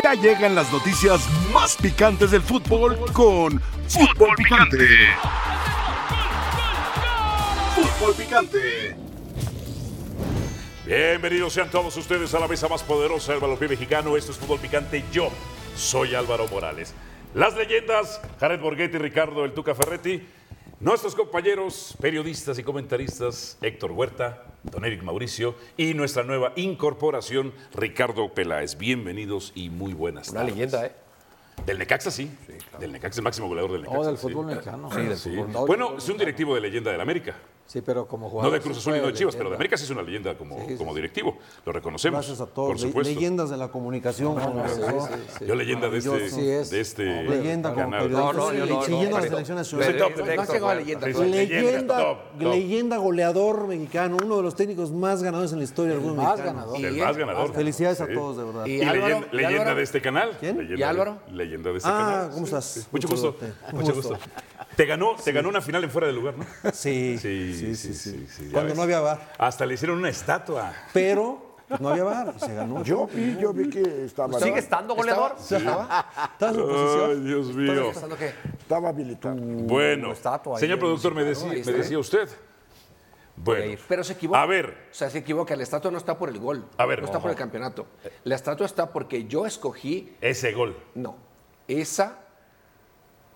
Ya llegan las noticias más picantes del fútbol con Fútbol Picante. Fútbol Picante. Bienvenidos sean todos ustedes a la mesa más poderosa del balompié mexicano. Esto es Fútbol Picante. Yo soy Álvaro Morales. Las leyendas, Jared Borghetti, Ricardo El Tuca Ferretti. Nuestros compañeros, periodistas y comentaristas, Héctor Huerta, Don Eric Mauricio y nuestra nueva incorporación, Ricardo Peláez. Bienvenidos y muy buenas Una tardes. leyenda, ¿eh? Del Necaxa, sí. Del Necaxa, el máximo goleador del Necaxa. Oh, del sí. fútbol mexicano. Sí, del Sí. fútbol. No, Bueno, es un directivo de leyenda del América. Sí, pero como No jugador. de Cruz Azul y no de Chivas, pero de. América sí es una leyenda como, Sí, sí, como directivo. Lo reconocemos. Gracias a todos. Por supuesto. Leyendas de la comunicación. sí. Yo leyenda de este, es. de este Leyenda como canal. periodista. No, no, no, no, no, no leyenda. Leyenda, goleador mexicano, uno de los técnicos más ganadores en la historia del fútbol más ganador. El Y- más ganador. Felicidades a todos, de verdad. Y leyenda, de este canal. ¿Quién? ¿Y Álvaro? leyenda de este Ah, canal. ¿cómo estás? Mucho gusto. Mucho Gusto. Te ganó, te ganó una final en fuera de lugar, ¿no? Sí, Sí, sí, sí, sí. sí, ya Cuando ves. no había bar. Hasta le hicieron una estatua. Pero no había bar se ganó. Yo vi, yo vi que estaba, ¿Sigue estando goleador? Estaba en su Ay, posición. Dios mío. ¿Pensando qué? estaba habilitado. Bueno, señor productor, me decía, me decía usted. Bueno, Pero se equivoca. a ver, O sea, se equivoca. La estatua no está por el gol. A ver, No está ojo. por el campeonato. La estatua está porque yo escogí. ese gol. No. Esa.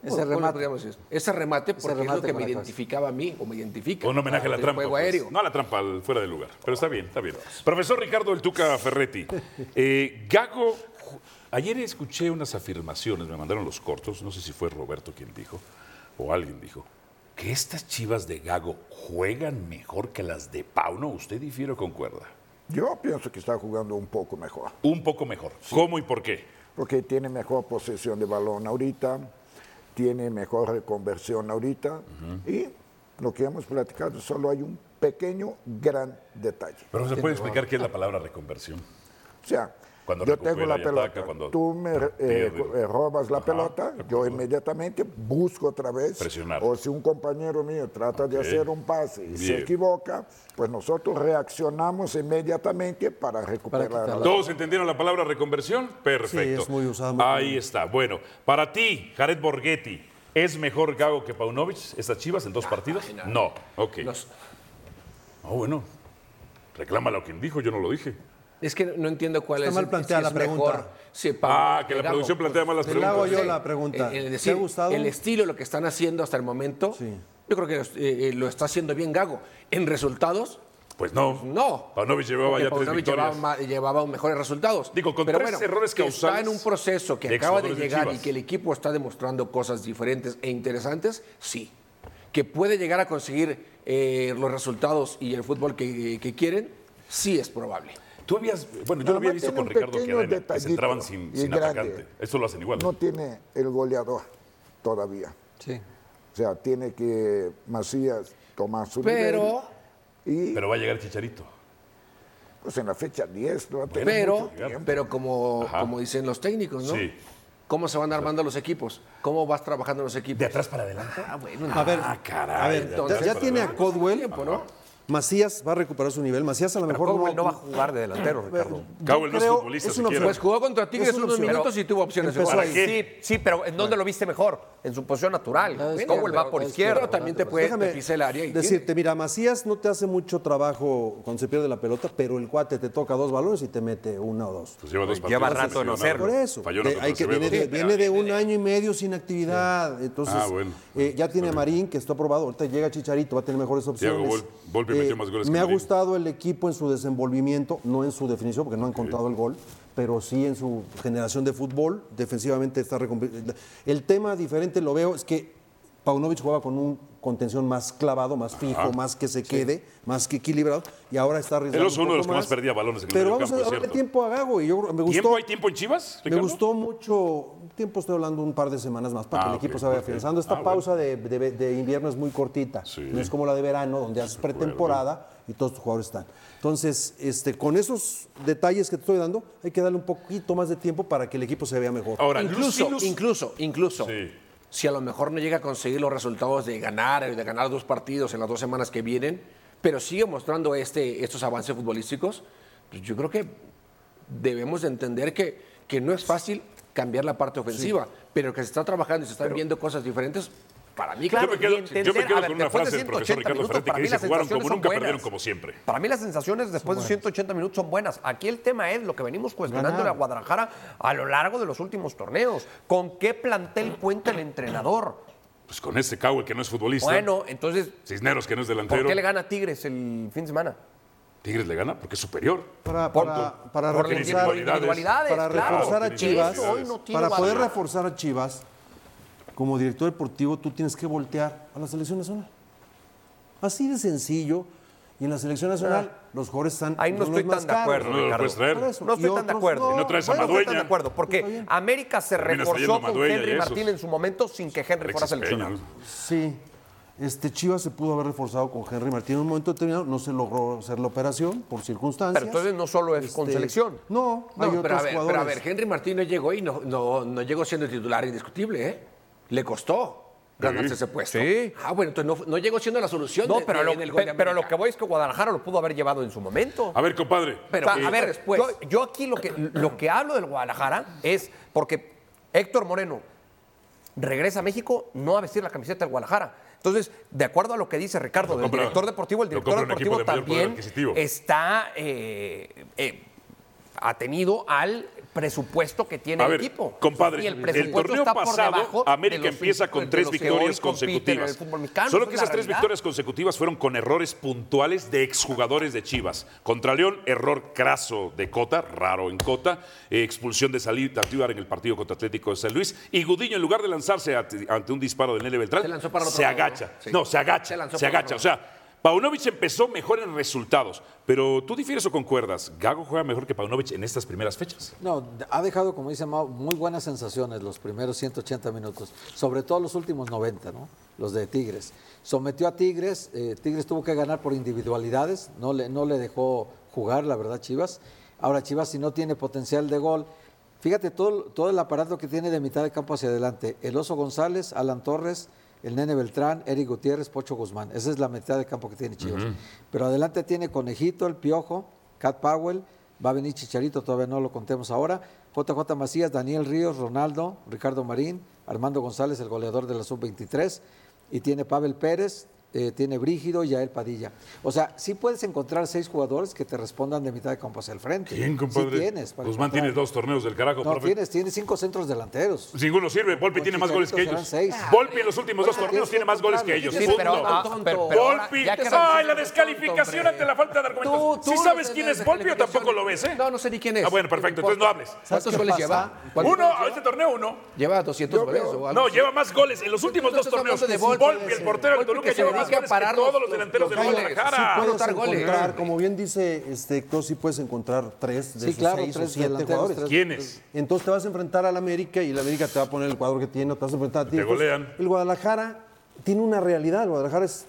Ese ¿cómo le remate. decir? Ese remate porque es lo remate que me identificaba a mí o me identifica. Un homenaje a la trampa. juego pues. aéreo. No a la trampa, al fuera de lugar. Pero está bien, está bien. Profesor Ricardo El Tuca Ferretti. eh, Gago, ayer escuché unas afirmaciones, me mandaron los cortos, no sé si fue Roberto quien dijo, o alguien dijo, que estas chivas de Gago juegan mejor que las de Pauno. ¿Usted difiere o concuerda? Yo pienso que está jugando un poco mejor, Un poco mejor. ¿Cómo y por qué? porque tiene mejor posesión de balón ahorita, tiene mejor reconversión ahorita y lo que hemos platicado, solo hay un pequeño, gran detalle. Pero se puede explicar qué es la palabra reconversión. O sea, Cuando yo tengo la pelota, ataca, cuando tú me eh, eh, robas la Ajá, pelota, yo inmediatamente busco otra vez. Presionar. O si un compañero mío trata de hacer un pase y se equivoca, pues nosotros reaccionamos inmediatamente para recuperar la quitarla. ¿Todos entendieron la palabra reconversión? Perfecto. Sí, es muy usada, muy Ahí está. Bueno, para ti, Jared Borghetti, ¿es mejor Gago que Paunovic estas chivas en dos partidos? No. Ok. Los- Ah, bueno. Reclama lo quien dijo, yo no lo dije. Es que no entiendo cuál Está es. mal el- planteada si la pregunta. mejor, si Ah, que la producción plantea mal las Te la hago preguntas. yo la pregunta. El, el ¿Te decir, ha gustado? el estilo, lo que están haciendo hasta el momento, Sí. yo creo que eh, eh, lo está haciendo bien Gago. En resultados, Pues no. no. Paunovic llevaba Porque ya Paunovic llevaba, mejores resultados. Digo, con Pero tres bueno, errores que causales Está en un proceso que de acaba de llegar y que el equipo está demostrando cosas diferentes e interesantes, sí. Que puede llegar a conseguir eh, los resultados y el fútbol que, que quieren, sí es probable. Tú habías, bueno, yo Nada lo había visto con Ricardo pequeño Cadena, que se entraban sin, sin grande. atacante. Esto lo hacen igual. No tiene el goleador todavía. Sí. O sea, tiene que Macías tomar su Pero, nivel. Y Pero va a llegar Chicharito. pues en la fecha 10 no va a tener pero, mucho pero como, Ajá. como dicen los técnicos, ¿no? Sí. ¿Cómo se van armando los equipos? ¿Cómo vas trabajando los equipos? ¿De atrás para adelante? Ah, bueno, A ver, Ah, caray. a ver, Entonces, ya, ya tiene a Codwell. tiempo, ¿no? Macías va a recuperar su nivel. Macías a lo mejor Cowell no va a jugar de delantero, Ricardo. Cowell no es futbolista es. Pues jugó contra Tigres Es una unos minutos y tuvo opciones de ahí. Sí, sí, pero ¿en dónde lo viste mejor? En su posición natural. Es Cowell va por izquierda. Pero también te puede Déjame te pisa el área y decirte, mira, Macías no te hace mucho trabajo cuando se pierde la pelota, pero el cuate te toca dos balones y te mete una o dos. Pues lleva dos Lleva partidos rato de no hacerlo. Por eso. De- hay que, viene, de, Sí, viene de un año y medio sin actividad. Entonces, Ah, bueno. eh, ya tiene a Marín, que está aprobado. Ahorita llega Chicharito, va a tener mejores opciones. Metió más goles que Me ha Marín. gustado el equipo en su desenvolvimiento, no en su definición, porque no ha encontrado el gol, pero sí en su generación de fútbol. Defensivamente está El tema diferente lo veo es que Paunovic jugaba con un contención más clavado, más fijo, más que se quede, más que equilibrado, y ahora está arriesgando. Él es un uno de los que más perdía balones en el Pero vamos campo, a darle tiempo a Gago, y yo creo- me gustó. ¿Tiempo hay tiempo en Chivas? Me gustó mucho, tiempo estoy hablando un par de semanas más para Ah, que el ok, equipo se vaya ok. afianzando. Esta Ah, pausa de, de- de invierno es muy cortita, Sí. no es como la de verano, donde haces pretemporada y todos tus jugadores están. Entonces, este, con esos detalles que te estoy dando, hay que darle un poquito más de tiempo para que el equipo se vea mejor. Ahora, Incluso, Lucilus- incluso, incluso, Sí. Si a lo mejor no llega a conseguir los resultados de ganar, de ganar dos partidos en las dos semanas que vienen, pero sigue mostrando este, estos avances futbolísticos, pues yo creo que debemos de entender que, que no es fácil cambiar la parte ofensiva, pero que se está trabajando y se están viendo cosas diferentes. Para mí, yo claro. me quedo, entender- yo me quedo ver, con una de frase del profesor 180 Ricardo minutos, Ferretti que mí dice las jugaron como nunca, buenas. perdieron como siempre. Para mí las sensaciones después de 180 minutos son buenas. Aquí el tema es lo que venimos cuestionando a Guadalajara a lo largo de los últimos torneos. ¿Con qué plantel cuenta el entrenador? Pues con este Cowell que no es futbolista. Bueno, entonces, Cisneros que no es ¿por delantero. qué le gana a Tigres el fin de semana? Tigres le gana porque es superior. Para, Por- para, para por reforzar, individualidades. para claro. reforzar a Chivas, individualidades. Hoy no tiene para poder reforzar a Chivas, como director deportivo, tú tienes que voltear a la selección nacional. Así de sencillo. Y en la selección nacional, los jugadores están. Ahí no estoy tan de acuerdo, No. No estoy tan de acuerdo. Y no traes a Bueno, no estoy Madueña. tan de acuerdo, porque. América se reforzó con Madueña Henry. Martín en su momento sin que Henry fuera seleccionado. Sí. Este Chivas se pudo haber reforzado con Henry Martín en un momento determinado, no se logró hacer la operación por circunstancias. Pero entonces no solo es con Este, selección. No, No, hay pero, otros a ver, jugadores. pero a ver, Henry Martín no llegó y no, no, no llegó siendo titular indiscutible, ¿eh? Le costó ganarse Sí. ese puesto. Sí. Ah, bueno, entonces no, no llegó siendo la solución No, de- pero, de- lo, en el gol de pe- pero lo América. que voy es que Guadalajara lo pudo haber llevado en su momento. A ver, compadre. Pero O sea, eh, a ver, después. yo, yo aquí lo que, lo que hablo del Guadalajara es porque Héctor Moreno regresa a México no a vestir la camiseta del Guadalajara. Entonces, de acuerdo a lo que dice Ricardo, del compra- director deportivo, el director deportivo de también está eh, eh, atenido al presupuesto que tiene A el ver, equipo. compadre, Y el, torneo pasado, América empieza con tres victorias consecutivas. mexicano, Solo que es esas tres realidad. victorias consecutivas fueron con errores puntuales de exjugadores de Chivas. Contra León, error craso de Cota, raro en Cota, eh, expulsión de salida en el partido contra Atlético de San Luis. Y Gudiño, en lugar de lanzarse ante, un disparo de Nele Beltrán, Se lanzó para el otro se lado, agacha. ¿no? Sí. No, se agacha. Se agacha. O sea, Paunovic empezó mejor en resultados. Pero tú difieres o concuerdas. ¿Gago juega mejor que Paunovic en estas primeras fechas? No, ha dejado, como dice Mao, muy buenas sensaciones los primeros 180 minutos, sobre todo los últimos 90, ¿no? Los de Tigres. Sometió a Tigres, eh, Tigres tuvo que ganar por individualidades, no le, no le dejó jugar, la verdad, Chivas. Ahora Chivas, si no tiene potencial de gol, fíjate todo, todo el aparato que tiene de mitad de campo hacia adelante. El Oso González, Alan Torres, el Nene Beltrán, Eric Gutiérrez, Pocho Guzmán. Esa es la mitad de campo que tiene Chivas. Pero adelante tiene Conejito, el Piojo, Cat Powell, va a venir Chicharito, todavía no lo contemos ahora. JJ Macías, Daniel Ríos, Ronaldo, Ricardo Marín, Armando González, el goleador de la sub-23, y tiene Pavel Pérez, eh, tiene Brígido y Yael Padilla. O sea, sí puedes encontrar seis jugadores que te respondan de mitad de campo hacia el frente. ¿Quién, compadre? Sí tienes. para Guzmán encontrar. tiene dos torneos del carajo, No, profe. tienes, tienes cinco centros delanteros. Ninguno sirve. Volpi tiene más goles que ellos. Volpi en los últimos dos torneos tiene más goles que ellos. Sí, pero, ah, Volpi, ¡ay, la descalificación tonto, ante la falta de argumentos! Tú- tú ¿Sí sabes quién es Volpi o tampoco lo ves, eh? No, no sé ni quién es. Ah, bueno, perfecto, entonces no hables. ¿Cuántos goles lleva? ¿Cuántos Uno, a este torneo uno. Lleva 200 goles o algo No, lleva más goles en los últimos dos torneos. Volpi, el portero del Toluca, lleva más a goles parar que todos los- los delanteros goles. Guadalajara. Sí, puedes encontrar, como bien dice este Héctor, sí puedes encontrar tres de Sí, esos claro, seis o tres siete delanteros, jugadores. tres- ¿Quiénes? Entonces te vas a enfrentar al América y el América te va a poner el cuadro que tiene, te vas a enfrentar a ti. Te golean. El Guadalajara tiene una realidad, el Guadalajara es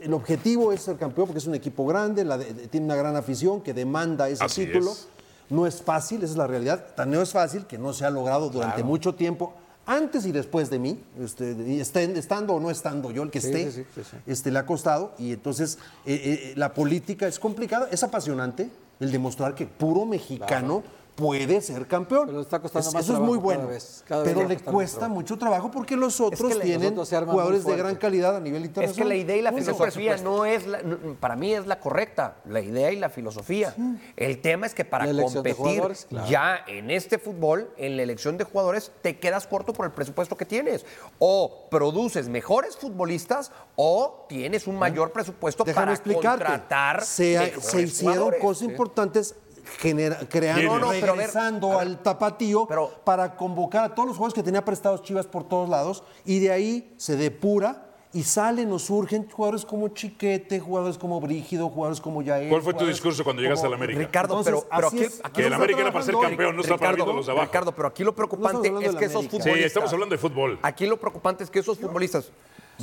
el objetivo es ser campeón porque es un equipo grande, la de- de- tiene una gran afición que demanda ese Así título. es. No es fácil, esa es la realidad. Tan no es fácil que no se ha logrado durante mucho tiempo, antes y después de mí, este, estén- estando o no estando yo, el que esté, sí, sí, sí. Este, le ha costado. Y entonces eh, eh, la política es complicada, es apasionante el demostrar que puro mexicano puede ser campeón. Pero le está costando Es- más Eso es muy cada bueno. vez, cada vez pero le cuesta mucho trabajo porque los otros que tienen arman jugadores de gran calidad a nivel Es internacional. que la idea y la filosofía no es, la- no- para mí es la correcta, la idea y la filosofía. El tema es que para competir claro. ya en este fútbol, en la elección de jugadores, te quedas corto por el presupuesto que tienes. O produces mejores futbolistas o tienes un mayor presupuesto Déjame para explicarte. contratar se, mejores se hicieron jugadores. cosas importantes genera- creando. No, regresando ver, al tapatío pero- para convocar a todos los jugadores que tenía prestados Chivas por todos lados y de ahí se depura y salen o surgen jugadores como Chiquete, jugadores como Brígido, jugadores como Yael. ¿Cuál fue tu discurso cuando llegaste como- a la América? Ricardo, Entonces, pero, aquí, es. aquí Que el lo- América era para ser campeón, no está para Ricardo, los de abajo. Ricardo, pero aquí lo preocupante es que esos América. futbolistas. Sí, estamos hablando de fútbol. Aquí lo preocupante es que esos futbolistas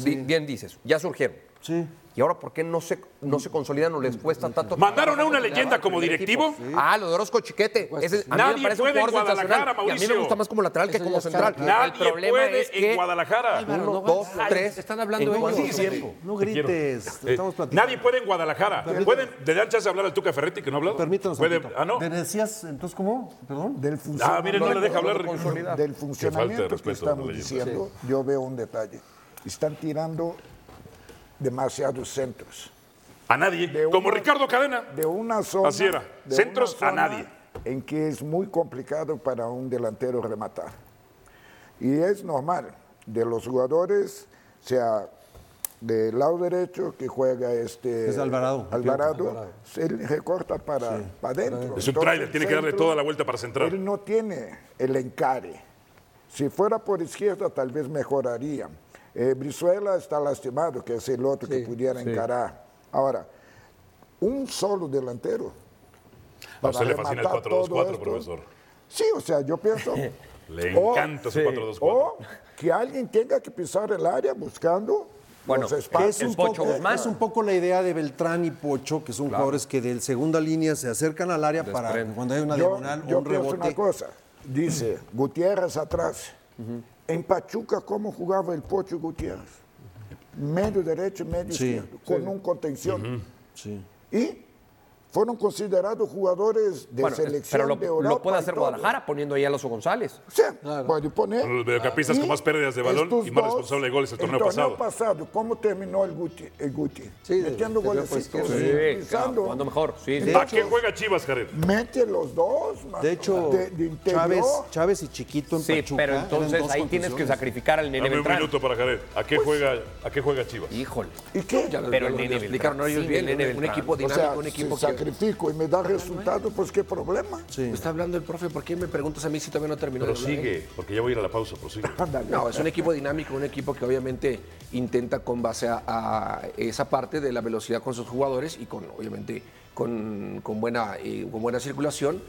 Bien dices, ya surgieron. Sí. ¿Y ahora por qué no se, no se consolidan o les cuesta tanto? ¿Mandaron a una leyenda como directivo? Ah, lo de Orozco Chiquete. Ese, a mí Nadie me parece puede un en Guadalajara. Y a mí Mauricio. me gusta más como lateral que Eso como central. El Nadie problema puede es que en Guadalajara. uno, dos, tres. Están hablando ¿En ellos. tiempo? No Te grites, Eh, estamos platicando. nadie puede en Guadalajara. ¿Pueden, ¿Le dan chance de hablar al Tuca Ferretti que no ha hablado? Permítanos. Ah, no. ¿Me decías entonces cómo? Perdón. Del Ah, funcionamiento, miren, no le deja hablar. del Qué falta de funcionamiento que estamos diciendo, yo veo un detalle. Están tirando demasiados centros. A nadie. De Como una- Ricardo Cadena. De una zona. Así era. de Centros una a zona nadie. En que es muy complicado para un delantero rematar. Y es normal. De los jugadores, sea del lado derecho que juega este Es Alvarado. Alvarado, él recorta para, para adentro. Es un Entonces, tráiler, tiene que darle toda la vuelta para centrar. Él no tiene el encare. Si fuera por izquierda, tal vez mejoraría. Eh, Brizuela está lastimado, que es el otro que pudiera encarar. Ahora, un solo delantero. A usted para le fascina el rematar 4-2-4, todo esto. profesor. Sí, o sea, yo pienso. Le o- encanta su 4-2-4. O que alguien tenga que pisar el área buscando Bueno, los espacios. Es un, poco, Guzmán. es un poco la idea de Beltrán y Pocho, que son jugadores que de segunda línea se acercan al área para Desprenden. cuando hay una yo, diagonal o yo un pienso rebote. una cosa. Dice Gutiérrez atrás. En Pachuca, ¿cómo jugaba el Pocho Gutiérrez? Medio derecho, medio Sí. izquierdo, con un contención. Sí. Y fueron considerados jugadores de Bueno, selección pero lo, de Europa. lo puede hacer. Guadalajara poniendo ahí a Alonso González. Sí, puede poner. Los mediocampistas con más pérdidas de balón y más dos, responsable de goles el torneo El torneo pasado. pasado, ¿cómo terminó el Guti? El Guti? Sí, Metiendo jugando mejor. Sí, sí. De ¿A qué juega Chivas, Jared? Mete los dos, mano. De hecho, de, de interior. Chávez, Chávez y Chiquito en Sí, Pachuca. pero entonces ahí tienes que sacrificar al nene Dame un minuto para Jared. ¿A qué, juega, ¿A qué juega Chivas? Híjole. ¿Y qué? Pero el nene explicaron ellos bien. un, equipo dinámico, un equipo que. Sacrifico y me da resultado, pues qué problema. Sí. Está hablando el profe, ¿por qué me preguntas a mí si todavía no terminó? Prosigue, porque ya voy a ir a la pausa, prosigue. No, es un equipo dinámico, un equipo que obviamente intenta con base a, a esa parte de la velocidad con sus jugadores y con, obviamente, con, con buena, eh, con buena circulación,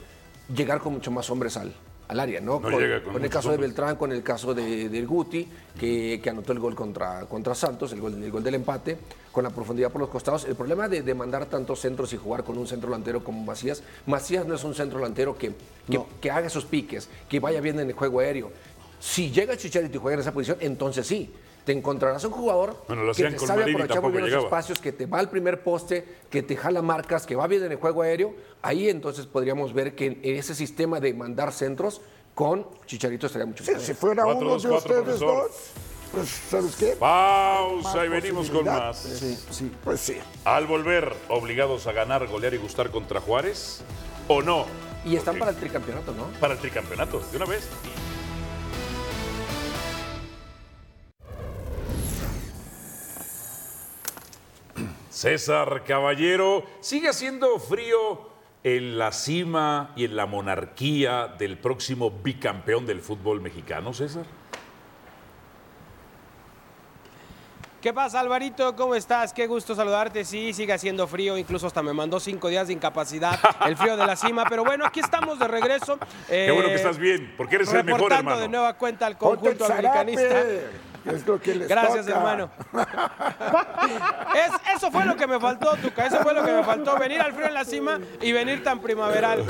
llegar con mucho más hombres al, al área, ¿no? No con, llega con con el caso de. Beltrán, con el caso de, del Guti, que, que anotó el gol contra, contra Santos, el gol, el gol del empate, con la profundidad por los costados. El problema de, de mandar tantos centros y jugar con un centro delantero como Macías, Macías no es un centro delantero que, que, que haga esos piques, que vaya bien en el juego aéreo. Si llega Chicharito y juega en esa posición, entonces sí. Te encontrarás un jugador Bueno, lo que te con sabe Marini aprovechar muy bien los llegaba. espacios, que te va al primer poste, que te jala marcas, que va bien en el juego aéreo. Ahí entonces podríamos ver que en ese sistema de mandar centros con Chicharito estaría mucho Sí, mejor. si fuera Cuatro, uno dos, de cuatro, ustedes profesor. dos, pues, ¿sabes qué? Pausa y venimos con más. Sí, sí. Pues sí. Al volver, obligados a ganar, golear y gustar contra Juárez, ¿o no? Y están para el tricampeonato, ¿no? Para el tricampeonato, de una vez. César Caballero, sigue haciendo frío en la cima y en la monarquía del próximo bicampeón del fútbol mexicano, César. ¿Qué pasa, Alvarito? ¿Cómo estás? Qué gusto saludarte. Sí, sigue haciendo frío, incluso hasta me mandó cinco días de incapacidad, el frío de la cima. Pero bueno, aquí estamos de regreso. Qué bueno Eh, que estás bien, porque eres el mejor, reportando hermano. de nueva cuenta al conjunto americanista. Zarape, que Es lo que les Gracias, toca. hermano. Es- eso fue lo que me faltó, Tuca. Eso fue lo que me faltó. Venir al frío en la cima y venir tan primaveral.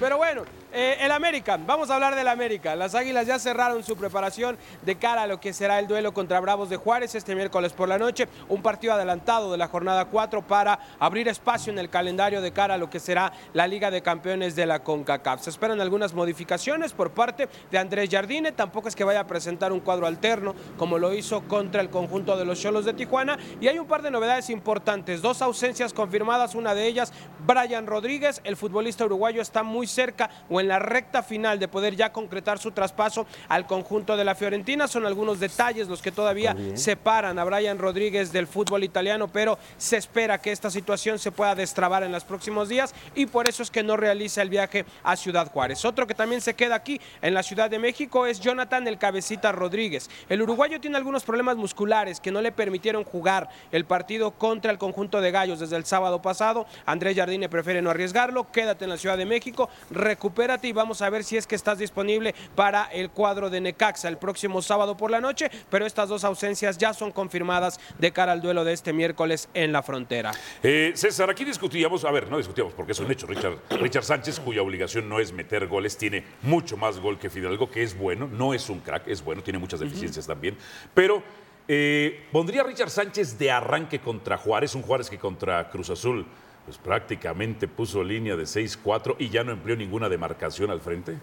Pero bueno, eh, el América. Vamos a hablar del América. Las Águilas ya cerraron su preparación de cara a lo que será el duelo contra Bravos de Juárez este miércoles por la noche. Un partido adelantado de la jornada 4 para abrir espacio en el calendario de cara a lo que será la Liga de Campeones de la CONCACAF. Se esperan algunas modificaciones por parte de Andrés Jardine. Tampoco es que vaya a presentar un cuadro alterno como lo hizo contra el conjunto de los Cholos de Tijuana. Y hay un par de novedades importantes. Dos ausencias confirmadas. Una de ellas, Brian Rodríguez, el futbolista uruguayo, está muy cerca o en la recta final de poder ya concretar su traspaso al conjunto de la Fiorentina. Son algunos detalles los que todavía separan a Brian Rodríguez del fútbol italiano, pero se espera que esta situación se pueda destrabar en los próximos días y por eso es que no realiza el viaje a Ciudad Juárez. Otro que también se queda aquí en la Ciudad de México es Jonathan el Cabecita Rodríguez. El uruguayo tiene algunos problemas musculares que no le permitieron jugar el partido contra el conjunto de Gallos desde el sábado pasado. Andrés Jardine prefiere no arriesgarlo, quédate en la Ciudad de México, recupérate y vamos a ver si es que estás disponible para el cuadro de Necaxa el próximo sábado por la noche, pero estas dos ausencias ya son confirmadas de cara al duelo de este miércoles en la frontera. Eh, César, aquí discutíamos, a ver, no discutíamos porque es un hecho. Richard, Richard Sánchez, cuya obligación no es meter goles, tiene mucho más gol que Fidalgo, que es bueno, no es un crack, es bueno, tiene muchas deficiencias también, pero eh, pondría a Richard Sánchez de arranque contra Juárez, un Juárez que contra Cruz Azul, pues prácticamente puso línea de 6-4 y ya no empleó ninguna demarcación al frente.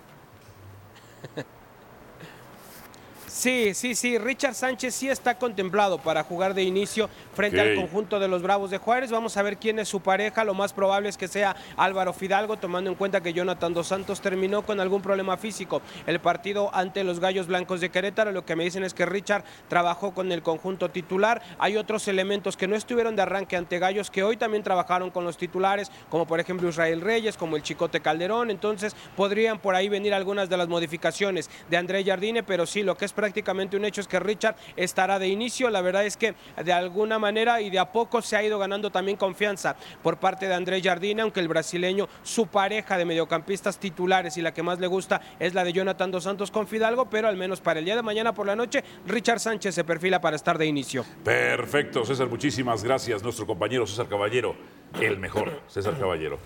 Sí, sí, sí. Richard Sánchez sí está contemplado para jugar de inicio frente al conjunto de los Bravos de Juárez. Vamos a ver quién es su pareja. Lo más probable es que sea Álvaro Fidalgo, tomando en cuenta que Jonathan Dos Santos terminó con algún problema físico. El partido ante los Gallos Blancos de Querétaro, lo que me dicen es que Richard trabajó con el conjunto titular. Hay otros elementos que no estuvieron de arranque ante Gallos que hoy también trabajaron con los titulares, como por ejemplo Israel Reyes, como el Chicote Calderón. Entonces podrían por ahí venir algunas de las modificaciones de André Jardine, pero sí, lo que es prácticamente un hecho es que Richard estará de inicio. La verdad es que de alguna manera y de a poco se ha ido ganando también confianza por parte de André Jardine, aunque el brasileño, su pareja de mediocampistas titulares y la que más le gusta es la de Jonathan Dos Santos con Fidalgo, pero al menos para el día de mañana por la noche, Richard Sánchez se perfila para estar de inicio. Perfecto, César, muchísimas gracias. Nuestro compañero César Caballero, el mejor, César Caballero.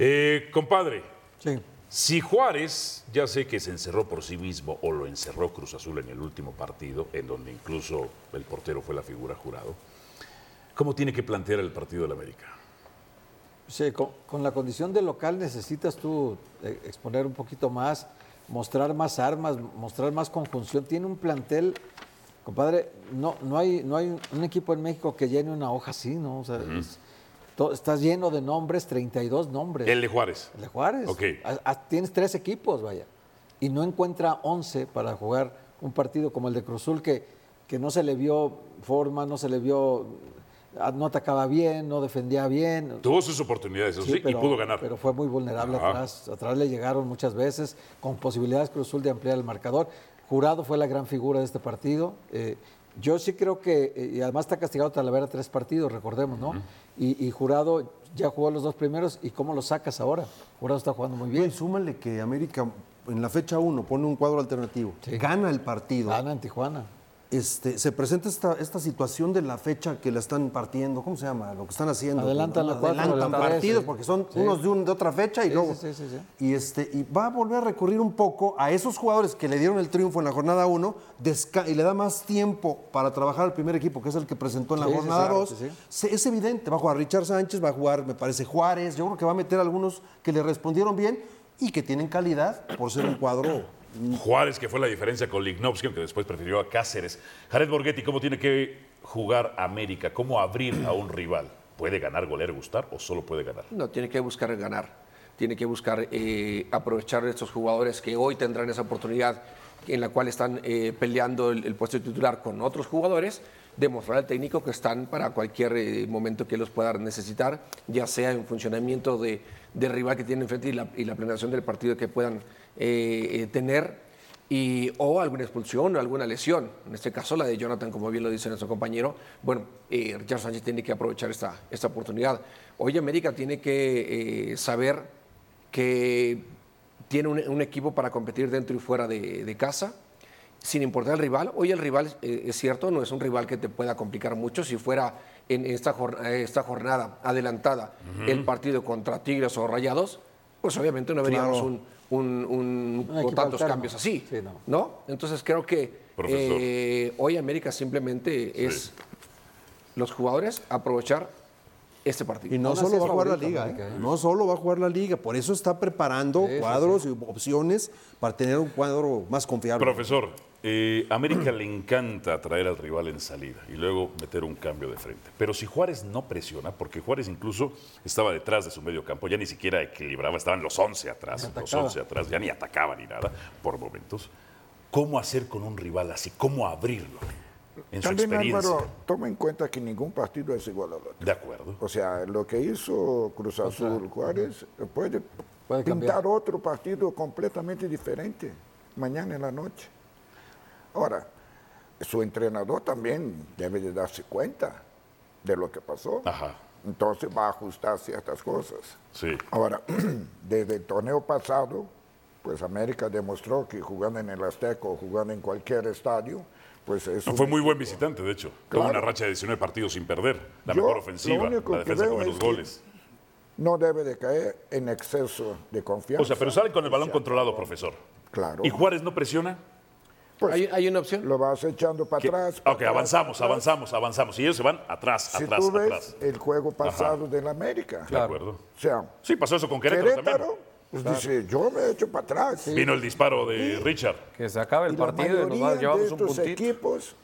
Eh, compadre, Sí. Si Juárez, ya sé que se encerró por sí mismo o lo encerró Cruz Azul en el último partido, en donde incluso el portero fue la figura jurado, ¿cómo tiene que plantear el partido del América? Sí, con, con la condición de local necesitas tú eh, exponer un poquito más, mostrar más armas, mostrar más conjunción. Tiene un plantel, compadre, no, no, hay, no hay un equipo en México que llene una hoja así, ¿no? O sea, es- estás lleno de nombres, 32 nombres. El de Juárez. El de Juárez. Ok. A- a- tienes tres equipos, vaya. Y no encuentra 11 para jugar un partido como el de Cruzul, que, que no se le vio forma, no se le vio. ah, No atacaba bien, no defendía bien. Tuvo sus oportunidades, sí, y pudo ganar. Pero fue muy vulnerable Ajá. atrás. Atrás le llegaron muchas veces, con posibilidades Cruzul de ampliar el marcador. Jurado fue la gran figura de este partido. Eh, yo sí creo que, eh, y además está castigado Talavera tres partidos, recordemos, ¿no? y, y Jurado ya jugó los dos primeros, ¿y cómo lo sacas ahora? Jurado está jugando muy Bien, bien. súmale que América en la fecha 1 pone un cuadro alternativo, gana el partido. Gana en Tijuana. Este, se presenta esta, esta situación de la fecha que la están partiendo, ¿cómo se llama? Lo que están haciendo. Adelantan la cuatro, Adelantan la tres, partidos porque son Sí. unos de, un- de otra fecha y Sí, luego. sí, sí, sí, Y, este, y va a volver a recurrir un poco a esos jugadores que le dieron el triunfo en la jornada 1 y le da más tiempo para trabajar al primer equipo, que es el que presentó en la jornada claro, 2. sí, sí. Es evidente, va a jugar Richard Sánchez, va a jugar, me parece, Juárez. Yo creo que va a meter algunos que le respondieron bien y que tienen calidad por ser un cuadro Juárez, que fue la diferencia con Lignovsky, aunque después prefirió a Cáceres. Jared Borghetti, ¿cómo tiene que jugar América? ¿Cómo abrir a un rival? ¿Puede ganar, golear, gustar o solo puede ganar? No, tiene que buscar ganar. Tiene que buscar eh, aprovechar estos jugadores que hoy tendrán esa oportunidad en la cual están eh, peleando el, puesto titular con otros jugadores, demostrar al técnico que están para cualquier eh, momento que los pueda necesitar, ya sea en funcionamiento de, del rival que tienen enfrente y la, y la planeación del partido que puedan eh, tener, y, o alguna expulsión o alguna lesión. En este caso, la de Jonathan, como bien lo dice nuestro compañero. Bueno, eh, Richard Sánchez tiene que aprovechar esta, esta oportunidad. Hoy América tiene que eh, saber que tiene un, un equipo para competir dentro y fuera de, de casa, sin importar el rival. Hoy el rival, eh, es cierto, no es un rival que te pueda complicar mucho. Si fuera en esta, jor- esta jornada adelantada el partido contra Tigres o Rayados, pues obviamente no veríamos Claro. un, un- un- Un o equipo tantos alterno. cambios así. Sí, no. no. Entonces creo que eh, hoy América simplemente es los jugadores aprovechar este partido. Y no Aún solo va a jugar la liga, América, ¿eh? no solo va a jugar la liga, por eso está preparando Sí, sí, cuadros y opciones para tener un cuadro más confiable. Profesor, eh, América le encanta traer al rival en salida y luego meter un cambio de frente. Pero si Juárez no presiona, porque Juárez incluso estaba detrás de su medio campo, ya ni siquiera equilibraba, estaban los 11 atrás, los atacaba. 11 atrás, ya ni atacaba ni nada por momentos. ¿Cómo hacer con un rival así? ¿Cómo abrirlo? En su También experiencia. Álvaro, toma en cuenta que ningún partido es igual al otro. De acuerdo. O sea, lo que hizo Cruz Azul Juárez puede, Puede pintar cambiar. otro partido completamente diferente mañana en la noche. Ahora, su entrenador también debe de darse cuenta de lo que pasó. Ajá. Entonces va a ajustar ciertas cosas. Sí. Ahora, desde el torneo pasado, Pues América demostró que jugando en el Azteca o jugando en cualquier estadio, pues es No, un fue muy buen visitante, de hecho. Tuvo una racha de 19 partidos sin perder. La Yo, mejor ofensiva, la que defensa con menos goles. No debe de caer en exceso de confianza. O sea, pero salen con el balón controlado, profesor. Claro. ¿Y Juárez no presiona? Pues, ¿Hay, hay una opción? lo vas echando para atrás. para ok, atrás, avanzamos, atrás. avanzamos, avanzamos. Y ellos se van atrás, Si atrás, tú ves atrás. el juego pasado del América, De acuerdo. o sea, Sí, pasó eso con Querétaro, Querétaro, también. Pues dice, yo me echo para atrás. Vino el disparo de Richard. Que se acabe el Y la partido y nos va- de un puntito. equipos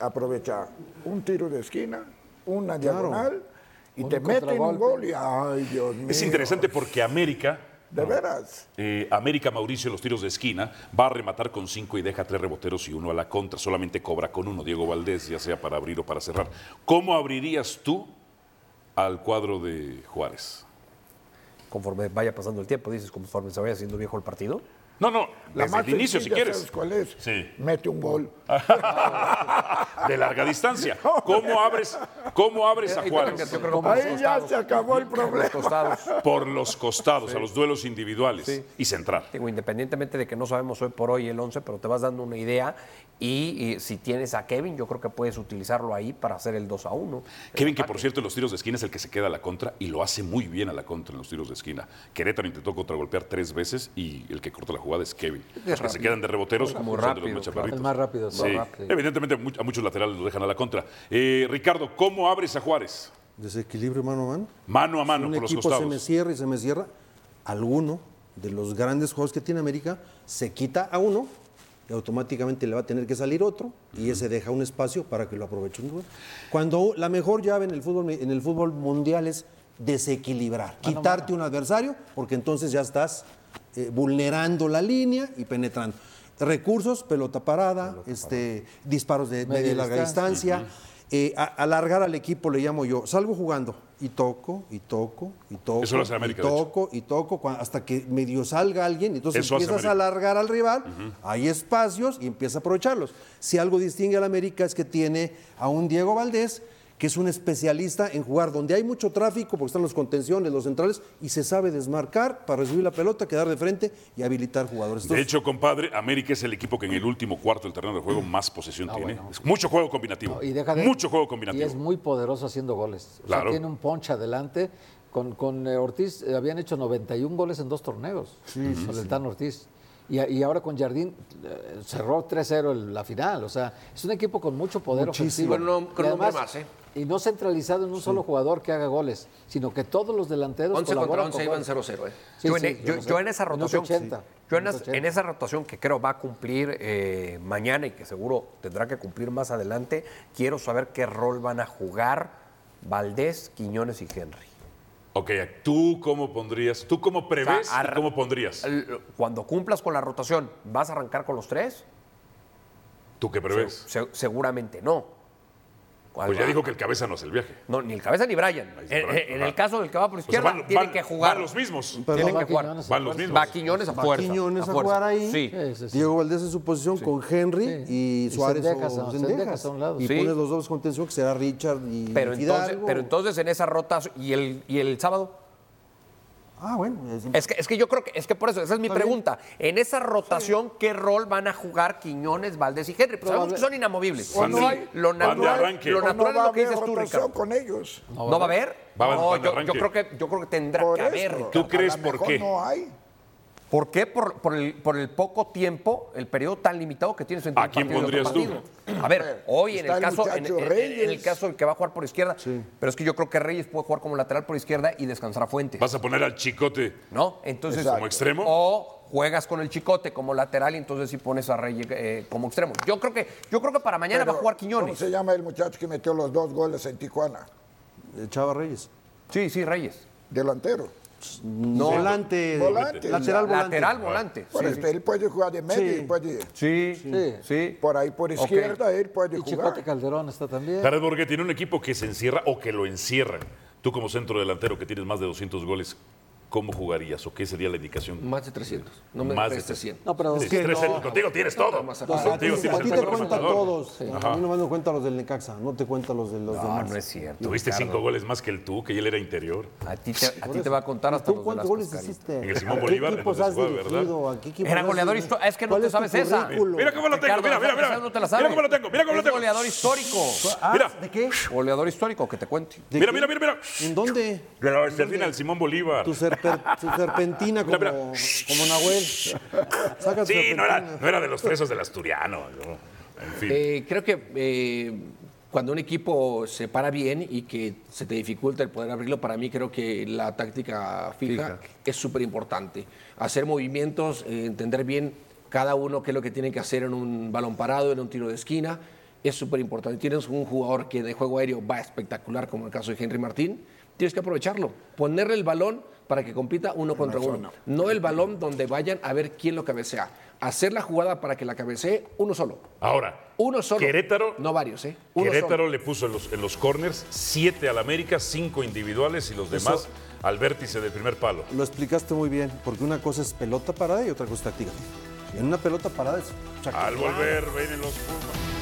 aprovechan un tiro de esquina, una diagonal, y Un te meten un gol y, ay, Dios mío. Es interesante porque América, De veras. eh, América Mauricio en los tiros de esquina, va a rematar con cinco y deja tres reboteros y uno a la contra. Solamente cobra con uno Diego Valdés, ya sea para abrir o para cerrar. ¿Cómo abrirías tú al cuadro de Juárez? Conforme vaya pasando el tiempo, dices, conforme se vaya haciendo viejo el partido. No, no, La desde más el inicio si quieres. ¿sabes cuál es? Sí. Mete un gol. De larga distancia. ¿Cómo abres, cómo abres a Juárez? Ahí ya costados. se acabó el Los problema. costados. Por los costados, a los duelos individuales y centrar. Digo, independientemente de que no sabemos hoy por hoy el 11, pero te vas dando una idea y, y si tienes a Kevin, yo creo que puedes utilizarlo ahí para hacer el 2 a 1. Kevin, que por cierto en los tiros de esquina es el que se queda a la contra y lo hace muy bien a la contra en los tiros de esquina. Querétaro intentó contragolpear tres veces y el que corta la jugada es Kevin. Los que se quedan de reboteros Muy son de los rápido, más claro. El más rápido, Sí. más rápido. Evidentemente a muchos laterales los dejan a la contra. Eh, Ricardo, ¿cómo abres a Juárez? Desequilibrio mano a mano. Mano a mano un por los equipo se me costados. cierra y se me cierra, alguno de los grandes juegos que tiene América se quita a uno y automáticamente le va a tener que salir otro y ese deja un espacio para que lo aproveche un jugador. Cuando la mejor llave en el fútbol en el fútbol mundial es desequilibrar, quitarte un adversario porque entonces ya estás eh, vulnerando la línea y penetrando. Recursos, pelota parada, este, disparos de Media media y larga distancia. eh, a- alargar al equipo le llamo yo. Salgo jugando y toco, y toco, y toco. Eso lo hace América, Y toco, y toco, hasta que medio salga alguien. Entonces Eso empiezas a alargar al rival, hay espacios y empieza a aprovecharlos. Si algo distingue al América es que tiene a un Diego Valdés que es un especialista en jugar donde hay mucho tráfico, porque están los contenciones, los centrales, y se sabe desmarcar para recibir la pelota, quedar de frente y habilitar jugadores. De hecho, compadre, América es el equipo que en el último cuarto del terreno de juego más posesión tiene. Es mucho juego combinativo. No, y deja de- mucho juego Y combinativo. es muy poderoso haciendo goles. O Claro. sea, tiene un punch adelante. Con, con eh, Ortiz eh, habían hecho 91 goles en dos torneos. con el Tan Ortiz. Y, y ahora con Jardín eh, cerró 3-0 el- la final. O sea, es un equipo con mucho poder ofensivo. Bueno, no, con Y un hombre además- más, ¿eh? Y no centralizado en un solo jugador que haga goles, sino que todos los delanteros 11 contra colaboran 11 con iban goles. 0-0. ¿eh? Sí, yo, en, sí, yo- yo sé. yo en esa rotación, 80, yo en, minuto as- 80. en esa rotación que creo va a cumplir eh, mañana y que seguro tendrá que cumplir más adelante, quiero saber qué rol van a jugar Valdés, Quiñones y Henry. Ok, ¿tú cómo pondrías? ¿Tú cómo prevés O sea, y arra- cómo pondrías? Cuando cumplas con la rotación, ¿vas a arrancar con los tres? ¿Tú qué prevés? Se- seguramente no. Pues ya dijo que el cabeza no hace el viaje. No, ni el cabeza ni Brian. En, Brian, en el caso del que va por O sea, izquierda, van- tiene van- que jugar. van los mismos. Pero Tienen va que jugar. A Van los mismos. Va Quiñones a Va fuerza. Quiñones a fuerza. jugar ahí. Sí. Sí. Diego Valdés en su posición con Henry Sí. y Y Suárez o a- a lado. Y pones los dos contención que será Richard y Pero entonces, Fidalgo. pero entonces en esa rotación. ¿Y el, y el sábado? Ah, bueno. es- Es que, es que yo creo que, es que por eso, esa es mi Está bien. pregunta. En esa rotación, ¿qué rol van a jugar Quiñones, Valdés y Henry? Pues sabemos que son inamovibles. O no Sí, hay- lo natural, lo no natural es lo que haber dices tú, Ricardo. con ellos. ¿No va a haber? Va- no, yo, creo que, yo creo que tendrá Por que haber. eso, Ricardo. ¿Tú crees por qué? no hay. ¿Por qué? Por, por el, por el poco tiempo, el periodo tan limitado que tienes entre ¿A un quién pondrías partido. A ver, hoy en el, caso, en, en- el caso del que va a jugar por izquierda, pero es que yo creo que Reyes puede jugar como lateral por izquierda y descansar a Fuentes. ¿Vas a poner al chicote ¿No? Entonces, Exacto. como extremo? O juegas con el chicote como lateral y entonces sí pones a Reyes eh, como extremo. Yo creo que, yo creo que para mañana Pero, va a jugar ¿Cómo Quiñones. se llama el muchacho que metió los dos goles en Tijuana? Chava Reyes. Sí, sí, Reyes. Delantero. No, volante, Volante. lateral volante. Lateral volante. Por Sí, este, Él puede jugar de medio Sí. puede... sí, Sí. sí. Por ahí por izquierda él puede Y jugar. Chicote Calderón está también. Jared Borghetti tiene un equipo que se encierra o que lo encierran. Tú como centro delantero que tienes más de 200 goles, ¿cómo jugarías o qué sería la indicación? Más de 300. No me Más de prestes 100. No, pero Sí, es que 300. no. Contigo tienes todo. más A, acá. Contigo ti- tienes a ti te mejor cuenta rematador. todos. A mí nomás me cuenta los del Necaxa, no te cuenta los de los No, demás. no es cierto. Tuviste Ricardo. cinco goles más que el tú, que él era interior. A ti te, a ti te va a contar hasta ¿Tú los cuántos goles hiciste? En el Simón ¿A qué Bolívar, equipos has dirigido? ¿A qué equipos Era goleador histórico. Es que no ¿Cuál te sabes esa. Mira cómo lo tengo, mira, mira, mira. no. Mira cómo lo tengo, mira cómo lo tengo. goleador histórico. Ah, Mira. ¿De qué? Goleador histórico, que te cuente. ¿De Mira, mira, mira, mira. ¿En dónde? Al Simón Bolívar. Tu, serper- tu serpentina como, Mira, mira. como Nahuel. Saca Sí, no era, no era de los presos del asturiano. ¿no? En fin. Eh, creo que eh, cuando un equipo se para bien y que se te dificulta el poder abrirlo, para mí creo que la táctica fija, es súper importante. Hacer movimientos, eh, entender bien cada uno qué es lo que tiene que hacer en un balón parado, en un tiro de esquina, es súper importante. Tienes un jugador que de juego aéreo va espectacular, como el caso de Henry Martín, tienes que aprovecharlo, ponerle el balón para que compita uno contra uno. No el balón donde vayan a ver quién lo cabecea. Hacer la jugada para que la cabecee uno solo. Ahora, Uno solo. Querétaro, No varios, ¿eh? Uno Querétaro solo. le puso en los, en los corners siete al América, cinco individuales y los demás al vértice del primer palo. Lo explicaste muy bien, porque una cosa es pelota parada y otra cosa es táctica. En una pelota parada es. Al volver, ven en los Pumas.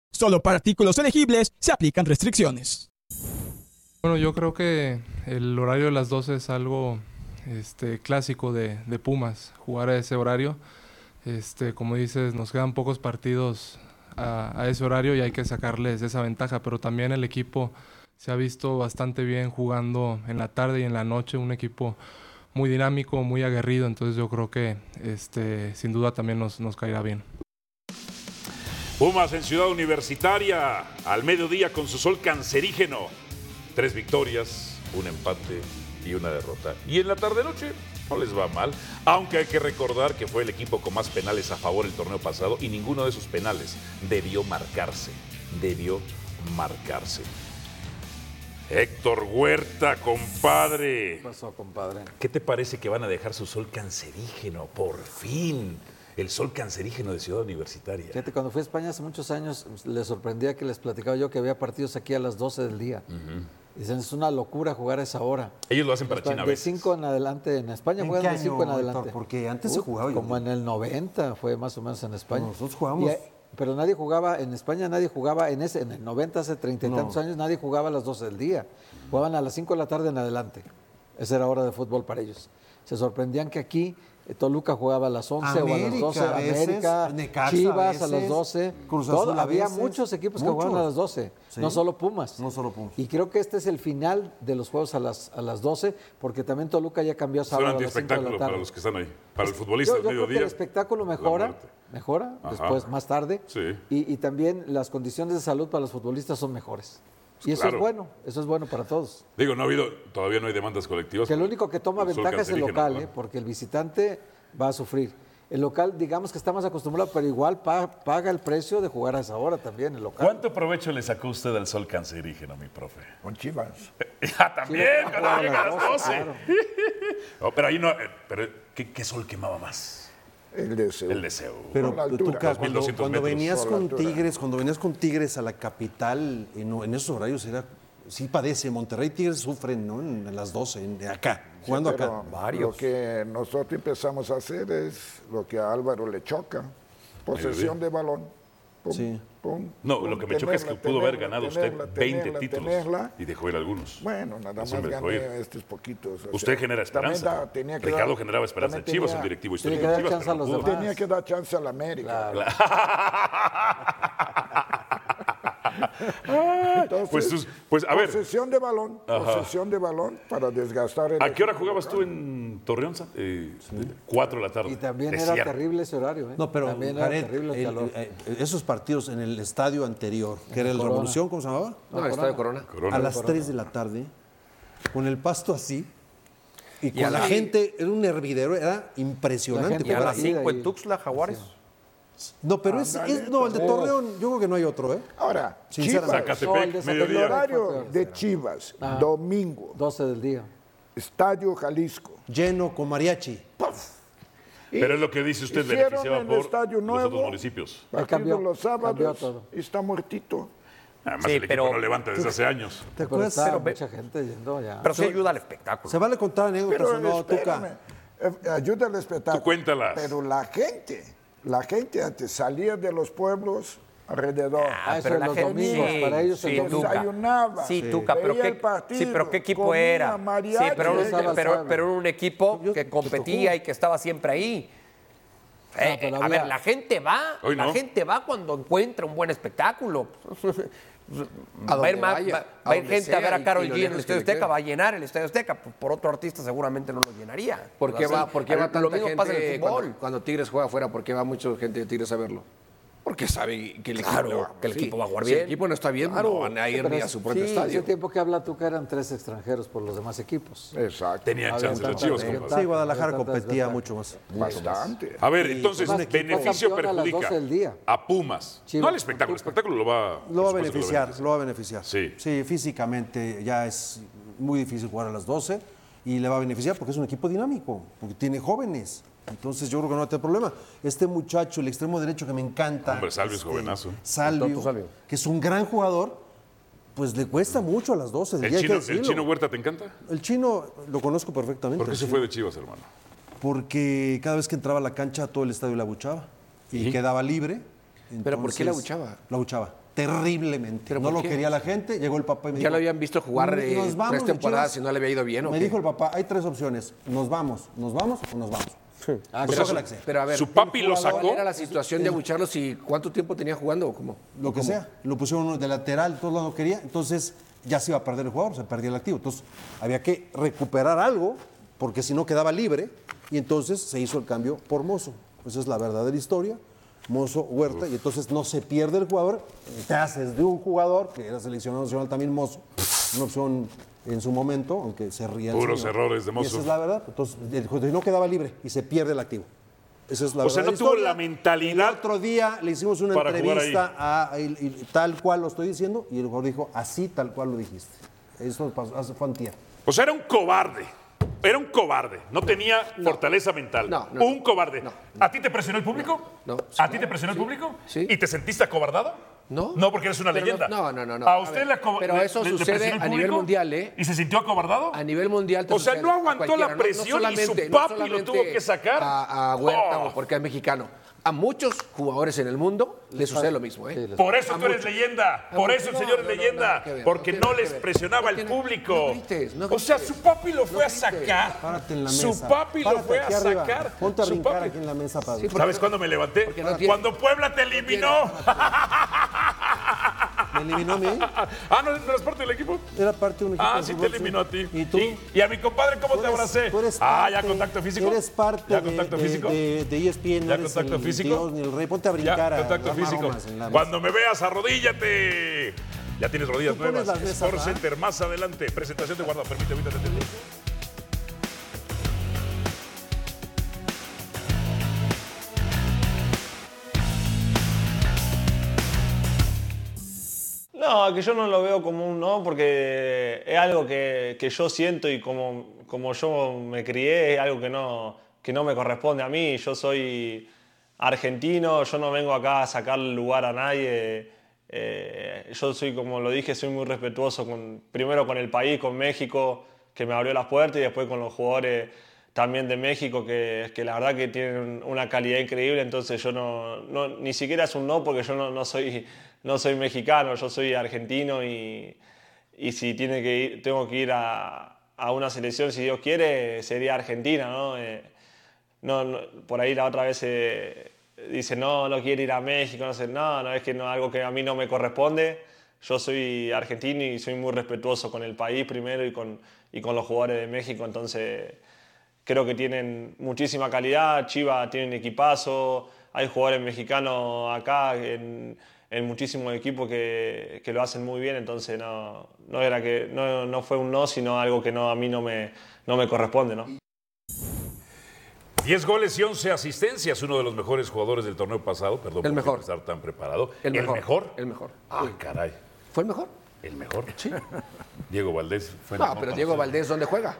Solo para artículos elegibles se aplican restricciones. Bueno, yo creo que el horario de las 12 es algo este, clásico de, de Pumas, jugar a ese horario. Este, como dices, nos quedan pocos partidos a, a ese horario y hay que sacarles esa ventaja, pero también el equipo se ha visto bastante bien jugando en la tarde y en la noche, un equipo muy dinámico, muy aguerrido, entonces yo creo que este, sin duda también nos, nos caerá bien. Pumas en Ciudad Universitaria, al mediodía con su sol cancerígeno. Tres victorias, un empate y una derrota. Y en la tarde-noche no les va mal, aunque hay que recordar que fue el equipo con más penales a favor el torneo pasado y ninguno de esos penales debió marcarse, debió marcarse. Héctor Huerta, compadre. ¿Qué pasó, compadre? ¿Qué te parece que van a dejar su sol cancerígeno? Por fin. El sol cancerígeno de Ciudad Universitaria. Fíjate, cuando fui a España hace muchos años, les sorprendía que les platicaba yo que había partidos aquí a las 12 del día. Dicen, es una locura jugar a esa hora. Ellos lo hacen para China a De veces. 5 en adelante, en España ¿En juegan de 5 en adelante. Porque antes se Uh, jugaba, yo Como digo. en el 90 fue más o menos en España. Nosotros jugamos- Y, pero nadie jugaba, en España nadie jugaba, en ese en el 90, hace treinta y No. tantos años, nadie jugaba a las 12 del día. Jugaban a las 5 de la tarde en adelante. Esa era hora de fútbol para ellos. Se sorprendían que aquí Toluca jugaba a las 11 o a las América 12, a veces, América, Necaxa a Chivas a, las veces, 12. Cruz todo- Azul a había veces, muchos equipos que jugaban a muchos. las 12, Sí. no solo Pumas. No solo Pumas. Y creo que este es el final de los juegos a las, a las 12, porque también Toluca ya cambió a sábado a las 5 de la antiespectáculo para tarde. los que están ahí. Para el futbolista Yo, yo creo que mediodía. el espectáculo mejora, mejora Ajá. después, más tarde. Sí. Y, y también las condiciones de salud para los futbolistas son mejores. Y eso Claro. es bueno, eso es bueno para todos. Digo, no ha habido, todavía no hay demandas colectivas. Que el único que toma ventaja es el local. ¿eh? porque el visitante va a sufrir. El local, digamos que está más acostumbrado, pero igual pa- paga el precio de jugar a esa hora también, el local. ¿Cuánto provecho le sacó usted al sol cancerígeno, mi profe? Con Chivas. Ya, también, cuando llega a las las 12. 12, claro. No, pero ahí no. eh, Pero, ¿qué, qué sol quemaba más? El deseo. El deseo. Pero la altura. Tuca, cuando, 2.200 cuando venías con. Tigres, cuando venías con Tigres a la capital, en, en esos horarios era sí padece. Monterrey y Tigres sufren, ¿no? En, en las 12, en- acá, jugando acá. Lo que nosotros empezamos a hacer es lo que a Álvaro le choca. Posesión de balón. Pum, Sí. pum, No, pum, lo que me choca es que tenerla, pudo haber tenerla, ganado usted tenerla, 20 tenerla, títulos tenerla. y dejó ir algunos. Bueno, nada Eso más gané ir. estos poquitos. o Usted sea, genera esperanza. da- tenía que Ricardo dar- generaba esperanza. también Chivas, tenía- un directivo histórico. que dar Chivas, chance a los demás. Tenía que dar chance a la América. Entonces, Pues, tus- pues, a ver, Posesión de balón, posesión de balón para desgastar el ¿a qué hora jugabas tú en Torreón? Eh, Cuatro de la tarde. Y también era cierto. terrible ese horario. ¿eh? No, pero también era Jared, terrible el el- calor. eh, esos partidos en el estadio anterior, que era el Corona. Revolución, ¿cómo se llamaba? No, está de Corona. Corona. A las 3 de la tarde, con el pasto así, y Y con la la- gente, era un hervidero, era impresionante. gente Y a las así. 5 y- en Tuxtla, Jaguares. No, pero es, es- no, el de Torreón, yo creo que no hay otro, ¿eh? Ahora, Sinceramente. Chivas, No, el de el horario de Chivas, domingo, 12 del día. Estadio Jalisco. Lleno con mariachi. Pero es lo que dice usted, beneficiaba por estadio los nuevo. otros municipios. Partido cambió, los cambió sábados todo. y está muertito. Además, Sí, el equipo pero- no levanta desde hace años. ¿Te Pero acuerdas? está Pero ve- mucha gente yendo ya. Pero sí ayuda al espectáculo. Se vale contar anécdotas Pero o no, Tuca. eh, ayuda al espectáculo. Tú cuéntalas. Pero la gente, la gente antes salía de los pueblos alrededor. Ah, eso en los domingos, para ellos el sí, domingo. Tuca. Desayunaba. Sí. Tuca, pero qué, el partido, sí, pero qué equipo era. mariachi. Sí, pero, pero, pero era un equipo Yo- que competía y que estaba siempre ahí. Eh, pero eh, a había- ver, la gente va, Hoy la no. gente va cuando encuentra un buen espectáculo. Va a ir, donde ma- vaya, va- a va a ir donde gente a ver a Carol lo G en el Estadio. Azteca, va a llenar el Estadio Azteca. Por, por otro artista seguramente no lo llenaría. ¿Por qué va, por qué va lo tanta mismo pasa en el gente fútbol. cuando, cuando Tigres juega afuera? ¿Por qué va mucha gente de Tigres a verlo? Porque sabe que el Claro, equipo, que el equipo va a jugar Si bien. el equipo no está bien, Claro. no van a ir ni a su propio sí, estadio. Ese tiempo que habla tú que eran tres extranjeros por los demás equipos. Exacto. Tenían Había chances los chivos. Sí, Guadalajara competía mucho más. Bastante. A ver, entonces, beneficio a perjudica 12 del día. a Pumas. Chivas. No al espectáculo, el espectáculo lo va, Lo va a beneficiar, beneficia. lo va a beneficiar. Sí. Sí, físicamente ya es muy difícil jugar a las 12 y le va a beneficiar porque es un equipo dinámico, porque tiene jóvenes. Entonces yo creo que no va a tener problema. Este muchacho, el extremo derecho que me encanta. Hombre, Salvio es este, jovenazo. Salvio, Salvio. que es un gran jugador, pues le cuesta mucho a las 12 del ¿El día, chino, ¿El chino Huerta te encanta? El chino lo conozco perfectamente. ¿Por qué se fue de Chivas, hermano? Porque cada vez que entraba a la cancha todo el estadio la abuchaba y quedaba libre. ¿Pero por qué la abuchaba? La abuchaba. Terriblemente. ¿Pero no lo qué? quería la gente, llegó el papá y me Ya dijo, lo habían visto jugar eh, "Nos vamos tres de temporadas Chivas". y no le había ido bien. ¿o Me qué? dijo el papá, hay tres opciones. Nos vamos, nos vamos o nos vamos. Ah, Pues sea. pero a ver, ¿Su papi lo ¿cuál sacó? era la situación de abucharlos y cuánto tiempo tenía jugando o cómo? Lo que sea. Lo pusieron uno de lateral, todos lados no quería. Entonces ya se iba a perder el jugador, se perdía el activo. Entonces había que recuperar algo, porque si no quedaba libre. Y entonces se hizo el cambio por Mozo. Esa es la verdadera historia. Mozo, Huerta, y entonces no se pierde el jugador. Te haces de un jugador, que era seleccionado nacional también Mozo, una opción en su momento, aunque se ría. el Puros señor. errores de Mozo. esa es la verdad. Entonces, no quedaba libre y se pierde el activo. Esa es la O sea, no tuvo la mentalidad El otro día le hicimos una entrevista a, y- y tal cual lo estoy diciendo y el jugador dijo, así tal cual lo dijiste. Eso pasó, hace fue antier. O sea, era un cobarde. Era un cobarde. No tenía fortaleza mental. No, no. un cobarde. No. ¿A ti te presionó el público? No. ¿A ti te presionó el público? Sí. ¿Y te sentiste acobardado? No. No, porque eres una Pero leyenda. no, no, no, no. ¿A A usted ver, le aco- pero eso le- sucede a nivel mundial, ¿eh? ¿Y se sintió acobardado? A nivel mundial. O sea, no a aguantó la no- no presión y su papi lo tuvo que sacar. A, a Huerta Oh. o porque es mexicano. A muchos jugadores en el mundo les sucede lo mismo, ¿eh? Sí, Por eso A tú eres leyenda. A Por eso el señor no, es leyenda. ver, porque no les ver. presionaba el público. no grites, no o sea, su papi lo fue a sacar. Párate en la Su mesa. papi lo fue a sacar. Ponte a Su brincar papi- aquí en la mesa, Pablo. Sí, ¿Sabes cuándo me levanté? Cuando Puebla te eliminó. ¿Me eliminó a mí? ah, ¿no, eres parte del equipo? Era parte de un equipo Ah, de sí te eliminó a ti. ¿Y tú? Y, a mi compadre, ¿cómo Tú te eres- abracé? tú eres ah, ¿ya contacto físico? Eres parte ¿Ya de- contacto de, físico? de, de ESPN, no ¿Ya eres contacto el físico? Dios ni el rey. Ponte a Ya, brincar. a contacto dar físico. maromas. Cuando me veas, arrodíllate. Ya tienes rodillas nuevas. Sport ¿va? Center, más adelante. Presentación de guardado. Permíteme, permíteme. permíteme. No, que yo no lo veo como un no, porque es algo que, que yo siento y como, como yo me crié, es algo que no, que no me corresponde a mí. Yo soy argentino, yo no vengo acá a sacar lugar a nadie. Eh, yo soy, como lo dije, soy muy respetuoso con, primero con el país, con México, que me abrió las puertas, y después con los jugadores también de México, que, que la verdad que tienen una calidad increíble, entonces yo no, no- ni siquiera es un no porque yo no, no soy, no soy mexicano, yo soy argentino y, y si tiene que ir, tengo que ir a, a una selección, si Dios quiere, sería Argentina, ¿no? Eh, no, no, por ahí la otra vez eh, dice, no, no quiere ir a México, no sé, no, no, es que no, algo que a mí no me corresponde. Yo soy argentino y soy muy respetuoso con el país primero y con, y con los jugadores de México, entonces creo que tienen muchísima calidad, Chivas tiene un equipazo, hay jugadores mexicanos acá en muchísimos equipos que, que lo hacen muy bien, entonces no, no, era que, no, no fue un no, sino algo que no, a mí no me, no me corresponde. ¿no? 10 goles y 11 asistencias, uno de los mejores jugadores del torneo pasado. Perdón El por mejor. estar tan preparado. El ¿El mejor. mejor? El mejor. Ah, caray. ¿Fue el mejor? ¿El mejor? Sí. Diego Valdés fue el No, mejor pero Diego. Valdés, ¿dónde juega?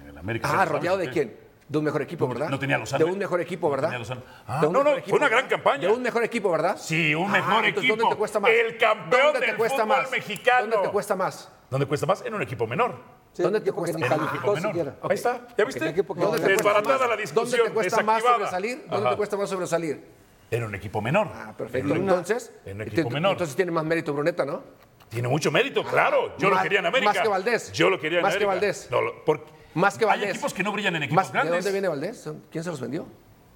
En el América. Ah, ¿sabes rodeado de qué? quién? De un mejor equipo, ¿verdad? no tenía Lozano. De un mejor equipo, No ¿verdad? tenía Lozano. Ah, De un no, mejor no, fue una gran campaña. De un mejor equipo, ¿verdad? Sí, un Ah, mejor entonces, equipo. ¿Dónde te cuesta más? El campeón ¿Dónde te del cuesta fútbol más? mexicano. ¿Dónde te cuesta más? ¿Dónde cuesta más? En un equipo menor. Sí, ¿Dónde te cuesta? ni En un equipo menor. Ahí está, ¿ya viste? Que ¿Dónde te cuesta Desbaratada más? la discusión, ¿Dónde te cuesta más sobresalir? ¿Dónde Ajá. te cuesta más sobresalir? Era un equipo menor. Ah, perfecto. En un- Entonces, en un equipo te- menor. entonces tiene más mérito Bruneta, ¿no? Tiene mucho mérito, claro. Yo lo más- quería en América. más que Valdés. Yo lo quería en Más que América. Valdés. No, porque Más que Valdés. Hay equipos que no brillan en equipos Más- ¿De grandes. dónde viene Valdés? ¿Quién se los vendió?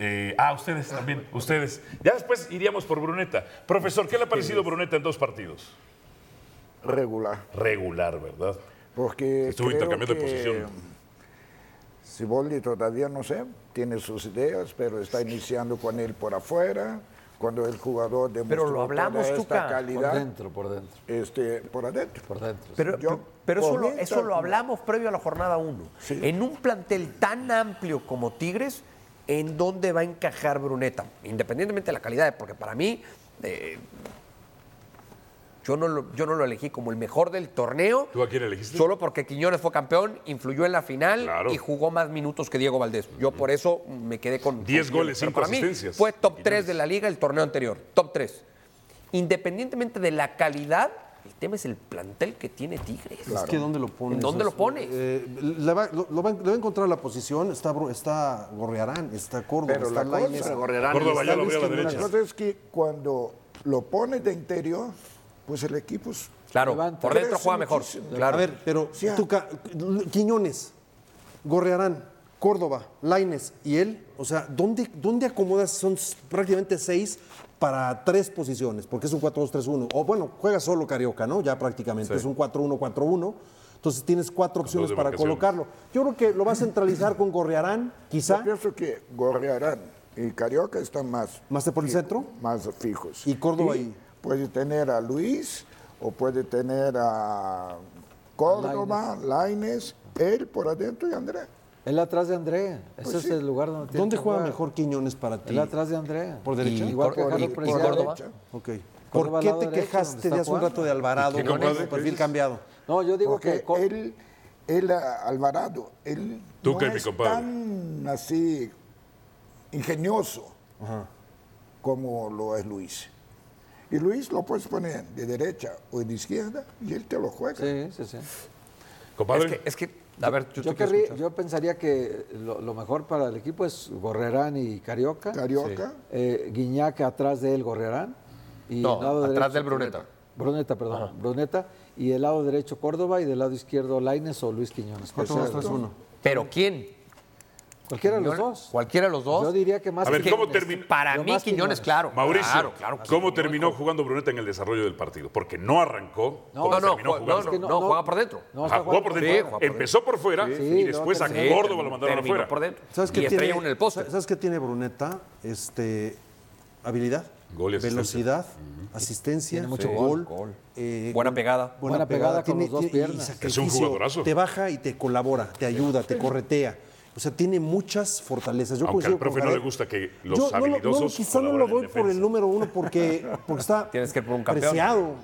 Eh, ah, ustedes también, ustedes. Ya después iríamos por Bruneta. Profesor, ¿qué le ha parecido Bruneta en dos partidos? Regular. Regular, ¿verdad? Porque Estuvo intercambiando de posición. Siboldi todavía no sé, tiene sus ideas, pero está iniciando con él por afuera. Cuando el jugador demostró Pero lo hablamos, toda esta Tuca. Por calidad, dentro, por dentro, este, por adentro. por dentro. Pero, Yo, pero eso, lo, eso lo hablamos previo a la jornada 1. Sí. En un plantel tan amplio como Tigres, ¿en dónde va a encajar Bruneta? Independientemente de la calidad, porque para mí, eh, yo, no lo, yo no lo elegí como el mejor del torneo. ¿Tú a quién elegiste? Solo porque Quiñones fue campeón, influyó en la final Claro. y jugó más minutos que Diego Valdés. Yo por eso me quedé con. Diez con goles, Quiñones. Pero cinco para mí asistencias. Fue top Quiñones. 3 de la liga el torneo anterior. Top 3. Independientemente de la calidad, el tema es el plantel que tiene Tigres. Es que ¿dónde lo pones? ¿En dónde lo pones? Eh, le, va, lo- lo va- le va a encontrar la posición. Está, está Gorriarán, está Córdoba, Pero está la Lainez. Córdoba ya lo abrió a la derecha. La cosa es que cuando lo pone de interior, pues el equipo es- Claro, Levanta. por dentro juega mejor. Claro. A ver, pero Sí. Tuca, Quiñones, Gorrearán, Córdoba, Laines y él, o sea, ¿dónde, dónde acomodas? Son prácticamente seis para tres posiciones, porque es un 4-2-3-1. O bueno, juega solo Carioca, ¿no? Ya prácticamente, es un 4-1-4-1. Entonces tienes cuatro opciones para colocarlo. Yo creo que lo va a centralizar con Gorrearán, quizá, Yo pienso que Gorriarán y Carioca están más, más de por el centro. más fijos. Y Córdoba ahí. Puede tener a Luis o puede tener a Córdoba, Laines, él por adentro y André. Él atrás de André. Ese Pues es el lugar donde tiene ¿Dónde que juega jugar. mejor Quiñones para ti? Él atrás de André. ¿Por derecha? Igual que Por- Carlos y- por. Córdoba. Ok. ¿Por qué te derecho, quejaste de hace un rato de Alvarado ¿Qué con su perfil cambiado? No, yo digo Porque que él, él, Alvarado, él Tú no es compadre. tan así ingenioso como lo es Luis. Y Luis lo puedes poner de derecha o de izquierda y él te lo juega. Sí, sí, sí. Compadre, Es que, es que, a ver, yo, pensaría que lo, lo mejor para el equipo es Gorrerán y Carioca. Carioca. Eh, Guiñac atrás de él, Gorrerán. Y No, lado atrás derecho, del Bruneta. Bruneta, perdón. Bruneta. Y del lado derecho Córdoba y del lado izquierdo Laines o Luis Quiñones. Cualquiera, 4-2-3-1. Pero ¿quién? Cualquiera de los dos. ¿Cualquiera de los dos? Yo diría que más A ver. ¿cómo termina? Para mí, Quiñones, Quiñones. claro. Mauricio, Claro, claro. ¿cómo terminó jugando Bruneta en el desarrollo del partido? Porque no arrancó, No, ¿cómo No, no, terminó no, jugando? no, no, no, no. juega por dentro. No, Ajá, está jugó por dentro. Sí, juega por Empezó por fuera Sí, y después a Córdoba lo mandaron terminó afuera. por dentro. ¿Sabes qué y tiene, en el poste. ¿Sabes qué tiene Bruneta? Este, habilidad, Gol y velocidad, asistencia, Tiene mucho gol, gol. eh, Buena pegada. Buena pegada con los dos piernas. Es un jugadorazo. Te baja y te colabora, te ayuda, te corretea. O sea, tiene muchas fortalezas. Yo Aunque al profe no le gusta que los Yo no lo- no, habilidosos quizá no lo doy por el número uno porque, porque está Tienes que ir por un campeón. preciado.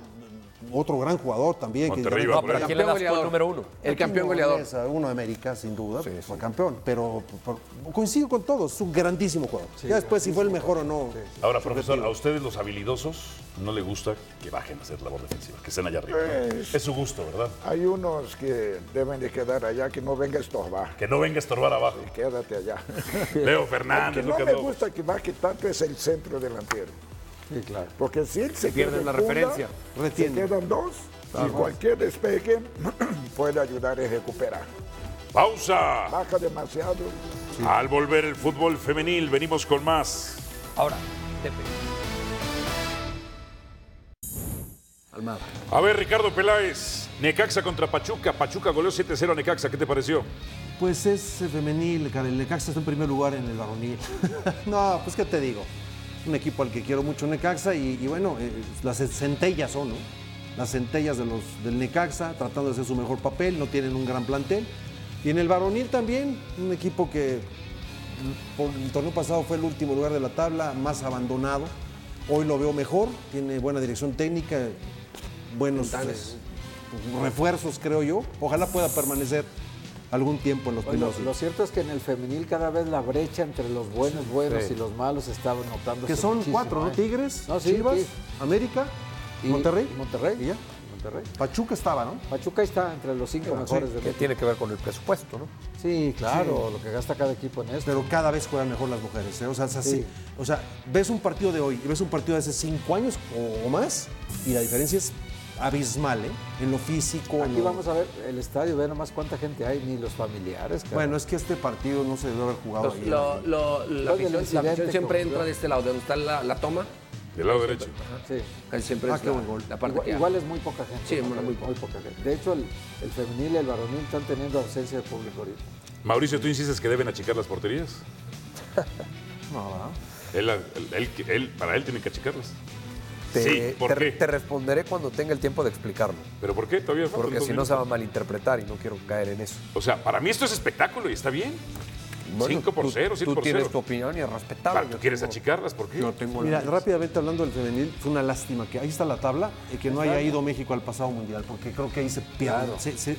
Otro gran jugador también. que- Monterrey va No, pero ahí. ¿a quién le das el número uno? El campeón goleador. Uno de América, sin duda, fue campeón. Pero por- coincido con todos, es un grandísimo jugador. ya después, si fue el mejor o no. Ahora, profesor, ¿a ustedes los habilidosos no le gusta que bajen a hacer labor defensiva, que estén allá arriba. Pues- Es su gusto, ¿verdad? Hay unos que deben de quedar allá, que no venga a estorbar. Que no venga a estorbar abajo. Quédate allá. Leo Fernández, que no Lucas me gusta que baje tanto es el centro delantero. Sí, claro. Porque si él se Pierden queda la referencia. Se quedan dos y cualquier despegue puede ayudar a recuperar. Pausa. Baja demasiado. Al volver el fútbol femenil, venimos con más. Ahora, Tepe. Almada. A ver, Ricardo Peláez, Necaxa contra Pachuca. Pachuca goleó 7-0 a Necaxa. ¿Qué te pareció? Pues es femenil, cara, el Necaxa está en primer lugar en el varonil. no, pues qué te digo. Un equipo al que quiero mucho Necaxa y, y bueno, eh, las centellas son, ¿no? Las centellas de los, del Necaxa tratando de hacer su mejor papel, no tienen un gran plantel. Y en el varonil también, un equipo que por el torneo pasado fue el último lugar de la tabla, más abandonado. Hoy lo veo mejor, tiene buena dirección técnica, buenos eh, refuerzos, creo yo. Ojalá pueda permanecer algún tiempo en los Bueno, primeros. lo cierto es que en el femenil cada vez la brecha entre los buenos buenos Sí. y los malos estaba notando. que son cuatro, ¿no? Tigres, No, sí, Chivas, sí. América, Y- Monterrey. y Monterrey. Y ya. Monterrey. Pachuca estaba, ¿no? Pachuca está entre los cinco mejores del Que tiene que ver con el presupuesto, ¿no? Sí, claro, lo que gasta cada equipo en esto. Pero cada vez juegan mejor las mujeres. ¿eh? O, sea, es así. Sí. o sea, ves un partido de hoy y ves un partido de hace cinco años o, o más y la diferencia es abismal, ¿eh? En lo físico. Aquí lo- vamos a ver el estadio, ve nomás cuánta gente hay, ni los familiares. Bueno, es que este partido no se debe haber jugado Los- ahí. lo- lo- la, afición, afición siempre entra de este lado, de donde está la, la toma, Del lado derecho. Sí. casi siempre Ah, es qué la, buen gol. la parte Igual, que igual es muy poca gente. Sí, ¿no? muy- muy poca. poca gente. De hecho, el, el femenil y el varonil están teniendo ausencia de público ahorita. Mauricio, ¿tú insistes que deben achicar las porterías? No, ¿verdad? Él, él- él- él- para él tienen que achicarlas. Te, Sí, ¿por te- qué? te responderé cuando tenga el tiempo de explicarlo. ¿Pero por qué? Todavía Porque si no se va a malinterpretar y no quiero caer en eso. O sea, para mí esto es espectáculo y está bien. Bueno, 5 por tú- 0, 7 Tú por 0. tienes tu opinión y es respetable. Claro, ¿Tú quieres tengo- achicarlas? ¿Por qué? Yo tengo Mira, rápidamente hablando del femenil, fue una lástima que ahí está la tabla y que no haya ido México al pasado mundial, porque creo que ahí se pierde, se, se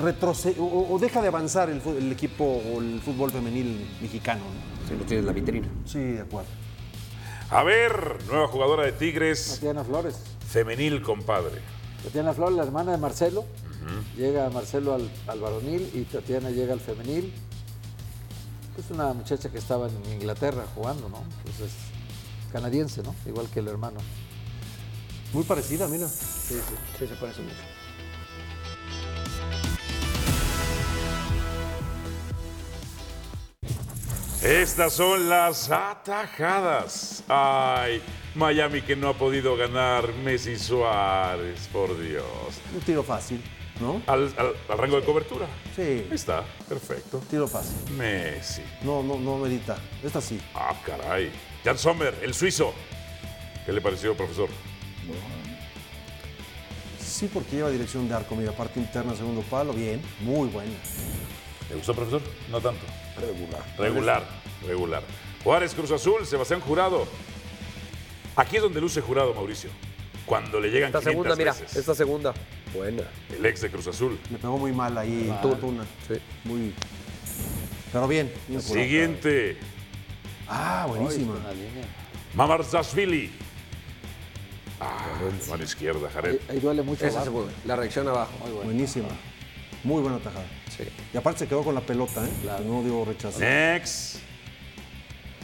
retrocede o, o deja de avanzar el, equipo o el fútbol femenil mexicano. ¿no? Si lo tienes en la vitrina. Sí, de acuerdo. A ver, nueva jugadora de Tigres, Tatiana Flores. femenil, compadre. Tatiana Flores, la hermana de Marcelo. Llega Marcelo al, al varonil y Tatiana llega al femenil. Es una muchacha que estaba en Inglaterra jugando, ¿no? Entonces, canadiense, ¿no? Igual que el hermano. Muy parecida, mira. Sí, se parece mucho. Estas son las atajadas. Ay, Miami que no ha podido ganar Messi Suárez, por Dios. Un tiro fácil, ¿no? Al, al- al rango de cobertura. Sí, Ahí está, perfecto. tiro fácil. Messi. No, no, no medita. Esta sí. Ah, caray. Jan Sommer, el suizo. ¿Qué le pareció, profesor? Sí, porque lleva dirección de arco. Mira, parte interna, segundo palo. Bien, muy buena. ¿Le gustó, profesor? No tanto. Regular. Regular, regular. Juárez Cruz Azul, Sebastián Jurado. Aquí es donde luce Jurado, Mauricio. Cuando le llegan Esta 500 segunda, mira, veces. esta segunda. Buena. El ex de Cruz Azul. Le pegó muy mal ahí Ah, Tuna. Sí. Muy. Pero bien. bien. Siguiente, Ah, buenísima. Mamarzashvili. Ah, mano izquierda, Jared. ahí duele mucho. Esa se la reacción abajo. Buenísima. Muy buena tajada. Sí. Y aparte se quedó con la pelota, ¿eh? Que No dio rechazo. Next.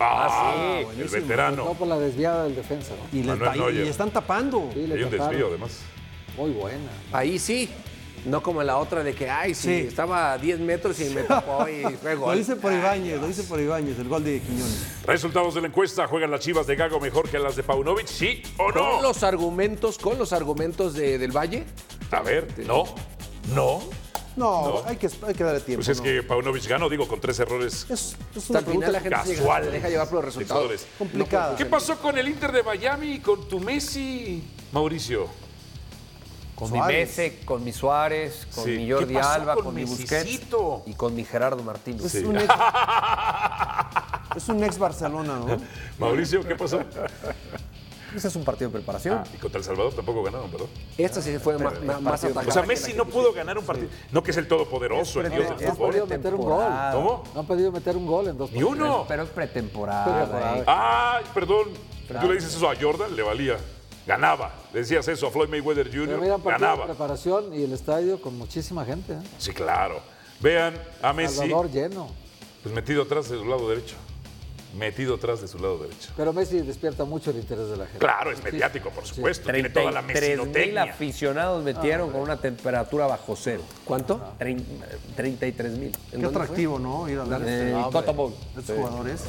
Ah, el buenísimo. veterano. No por la desviada del defensa, ¿no? Y, le y están tapando. Sí, le Hay un desvío, además. Muy buena. Ahí sí. No como la otra de que, ay, sí, Sí. estaba a 10 metros y me tapó y fue Lo hice por Ibáñez, lo hice por Ibáñez, el gol de Quiñones. Resultados de la encuesta. ¿Juegan las chivas de Gago mejor que las de Paunovic? ¿Sí o Con no? los argumentos, con los argumentos de- del Valle. A ver, no. No. No, Hay, que, hay que darle tiempo. Pues es ¿no? que Paunovic ganó, digo, con tres errores Es, es una la pregunta gente casual. se deja llevar por los resultados. complicada. ¿Qué pasó con el Inter de Miami y con tu Messi, Mauricio? Con Suárez. mi Messi, con mi Suárez, con Sí. mi Jordi ¿Qué pasó Alba, con con, mi Messicito? Busquets y con mi Gerardo Martínez. Es, un ex, es un ex Barcelona, ¿no? Mauricio, ¿qué pasó? Ese es un partido de preparación. Ah, y contra El Salvador tampoco ganaron, ¿verdad? Esta sí fue ma- más atajada. O sea, Messi la no pudo ganar un partido. No que es el todopoderoso, el dios del No han fútbol. podido meter un gol. ¿Cómo? No han podido meter un gol en dos Ni uno. Pero es pretemporada. Pretemporada. Ay, perdón. Tú le dices eso a Jordan, le valía. ganaba. Decías eso a Floyd Mayweather Jr., mira, ganaba. preparación y el estadio con muchísima gente. ¿eh? Sí, claro. Vean a Messi, Salvador lleno. pues metido atrás de su lado derecho. Metido atrás de su lado derecho. Pero Messi despierta mucho el interés de la gente. Claro, es mediático, por supuesto. Tiene toda la 33 mil aficionados metieron con una temperatura bajo cero. ¿Cuánto? Trein- 33 mil. Qué atractivo, ¿no? Ir a ver Eh, este- estos jugadores. O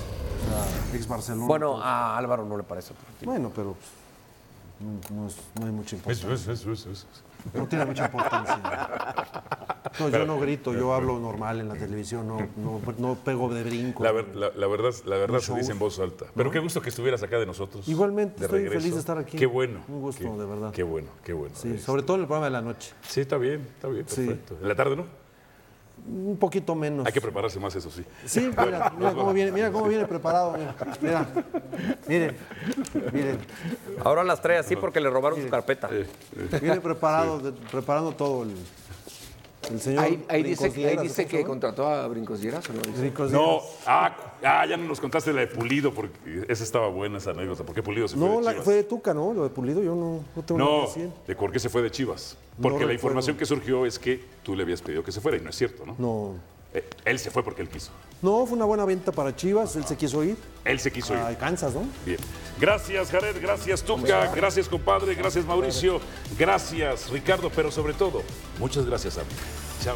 sea, ex Barcelona. Bueno, a Álvaro no le parece atractivo. Bueno, pero pues, no, no es- no hay mucha importancia. Eso, eso, eso, eso. No tiene mucha importancia. No, yo no grito, yo hablo normal en la televisión, no, no, no pego de brinco. La, ver- la- la verdad, la verdad se dice en voz alta. Pero qué gusto que estuvieras acá de nosotros. Igualmente, de estoy regreso. feliz de estar aquí. Qué bueno. Un gusto, Qué- de verdad. Qué bueno, qué bueno. Sí, Este, sobre todo en el programa de la noche. Sí, está bien, está bien, Sí. perfecto. En la tarde, ¿no? Un poquito menos. Hay que prepararse más, eso sí. Sí, mira, mira cómo viene, mira cómo viene preparado. Mira, mira. miren, miren, Ahora las trae así porque le robaron su carpeta. viene preparado, de- preparando todo el, el señor. Ahí, ahí dice, ahí Brincos dice que ¿cómo contrató a Brincos Lleras, ¿o no? dice? Brincos No, ah, ah, ya no nos contaste la de Pulido, porque esa estaba buena esa anécdota. ¿Por qué Pulido se fue No, de la- Chivas? fue de Tuca, ¿no? Lo de Pulido, yo no, no tengo nada No, que decir. de por qué se fue de Chivas. Porque la información que surgió es que tú le habías pedido que se fuera y no es cierto, ¿no? No. Eh, él se fue porque él quiso. No, fue una buena venta para Chivas, él se quiso ir. Él se quiso ir. A Kansas, ¿no? Bien. Gracias, Jared. Gracias, Tuca. Gracias, compadre. Gracias, Mauricio. Gracias, Ricardo. Pero sobre todo, muchas gracias a mí. Chao.